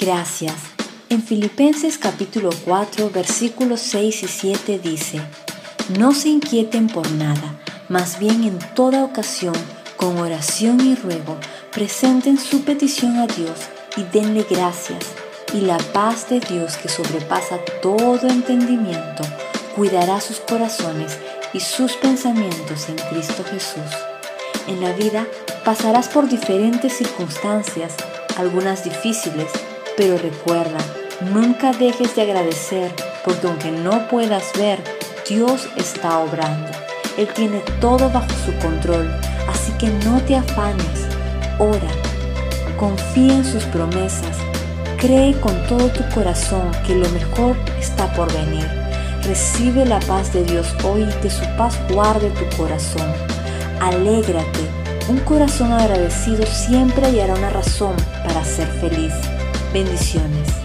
Gracias. En Filipenses capítulo 4 versículos 6 y 7 dice, No se inquieten por nada, más bien en toda ocasión, con oración y ruego, presenten su petición a Dios y denle gracias, y la paz de Dios que sobrepasa todo entendimiento, cuidará sus corazones y sus pensamientos en Cristo Jesús. En la vida pasarás por diferentes circunstancias, algunas difíciles, pero recuerda, nunca dejes de agradecer, porque aunque no puedas ver, Dios está obrando. Él tiene todo bajo su control, así que no te afanes, ora, confía en sus promesas, cree con todo tu corazón que lo mejor está por venir. Recibe la paz de Dios hoy y que su paz guarde tu corazón. Alégrate. Un corazón agradecido siempre hallará una razón para ser feliz. Bendiciones.